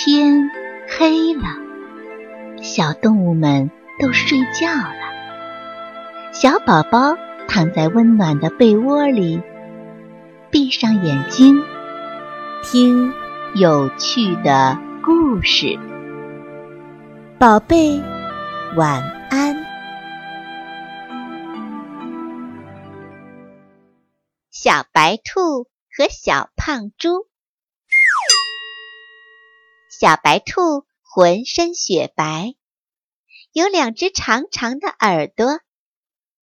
天黑了，小动物们都睡觉了。小宝宝躺在温暖的被窝里，闭上眼睛，听有趣的故事。宝贝，晚安。小白兔和小胖猪。小白兔浑身雪白，有两只长长的耳朵，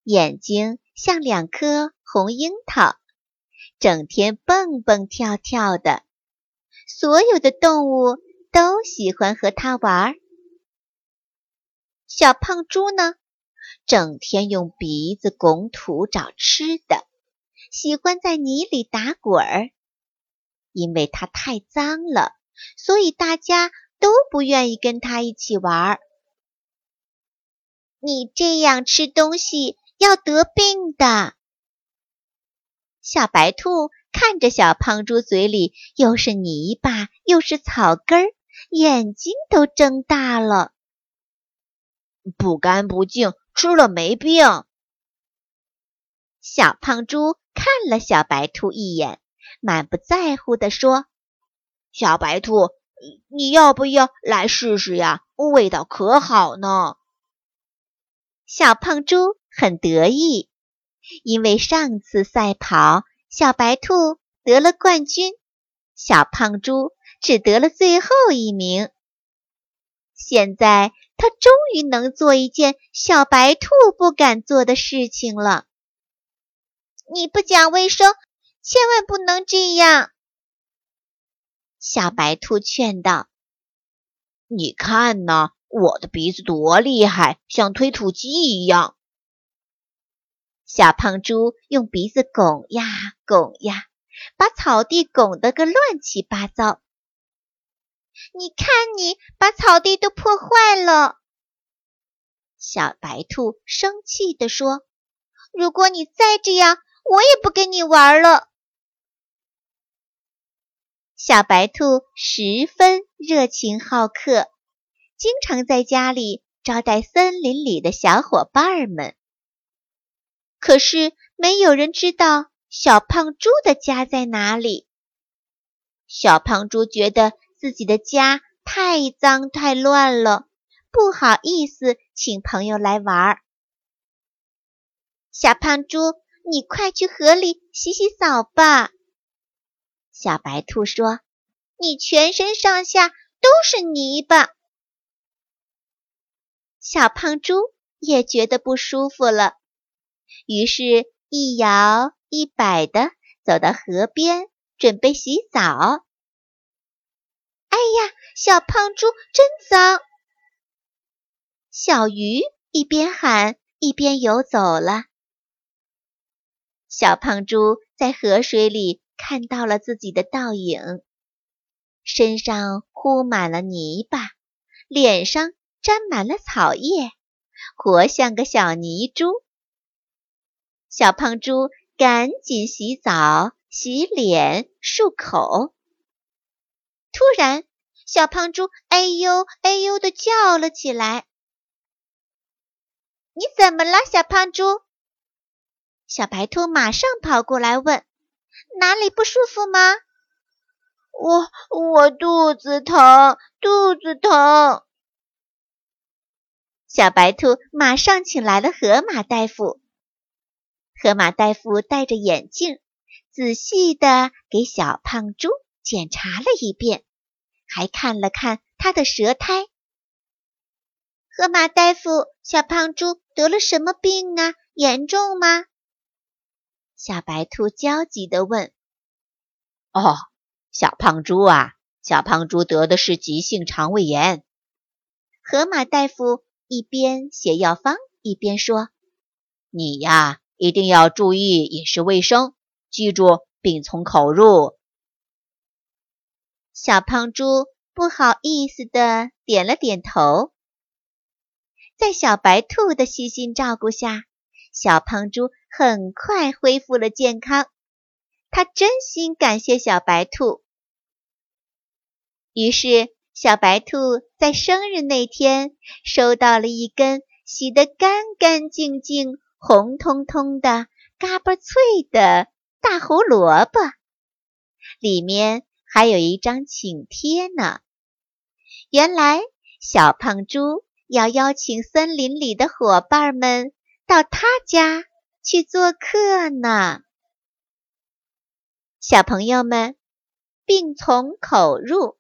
眼睛像两颗红樱桃，整天蹦蹦跳跳的。所有的动物都喜欢和它玩。小胖猪呢，整天用鼻子拱土找吃的，喜欢在泥里打滚儿，因为它太脏了。所以大家都不愿意跟他一起玩。你这样吃东西要得病的。小白兔看着小胖猪嘴里又是泥巴又是草根儿，眼睛都睁大了。不干不净，吃了没病。小胖猪看了小白兔一眼，满不在乎地说。小白兔，你要不要来试试呀？味道可好呢。小胖猪很得意，因为上次赛跑，小白兔得了冠军，小胖猪只得了最后一名。现在他终于能做一件小白兔不敢做的事情了。你不讲卫生，千万不能这样。小白兔劝道：“你看呢，我的鼻子多厉害，像推土机一样。”小胖猪用鼻子拱呀拱呀，把草地拱得个乱七八糟。你看，你把草地都破坏了。小白兔生气地说：“如果你再这样，我也不跟你玩了。”小白兔十分热情好客，经常在家里招待森林里的小伙伴们。可是没有人知道小胖猪的家在哪里。小胖猪觉得自己的家太脏太乱了，不好意思请朋友来玩。小胖猪，你快去河里洗洗澡吧。小白兔说：“你全身上下都是泥巴。”小胖猪也觉得不舒服了，于是，一摇一摆的走到河边，准备洗澡。哎呀，小胖猪真脏！小鱼一边喊一边游走了。小胖猪在河水里。看到了自己的倒影，身上糊满了泥巴，脸上沾满了草叶，活像个小泥猪。小胖猪赶紧洗澡、洗脸、漱口。突然，小胖猪哎呦哎呦的叫了起来：“你怎么了，小胖猪？”小白兔马上跑过来问。哪里不舒服吗？我我肚子疼，肚子疼。小白兔马上请来了河马大夫。河马大夫戴着眼镜，仔细的给小胖猪检查了一遍，还看了看他的舌苔。河马大夫，小胖猪得了什么病啊？严重吗？小白兔焦急地问：“哦，小胖猪啊，小胖猪得的是急性肠胃炎。”河马大夫一边写药方一边说：“你呀，一定要注意饮食卫生，记住病从口入。”小胖猪不好意思的点了点头。在小白兔的细心照顾下，小胖猪。很快恢复了健康，他真心感谢小白兔。于是小白兔在生日那天收到了一根洗得干干净净、红彤彤的、嘎巴脆的大胡萝卜，里面还有一张请帖呢。原来，小胖猪要邀请森林里的伙伴们到他家去做客呢。小朋友们，病从口入。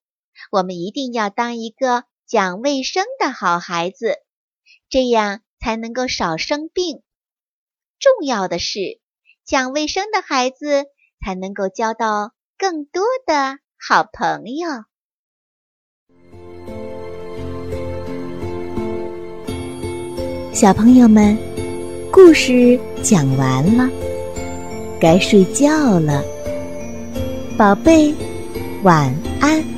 我们一定要当一个讲卫生的好孩子，这样才能够少生病。重要的是，讲卫生的孩子才能够交到更多的好朋友。小朋友们，故事讲完了，该睡觉了，宝贝，晚安。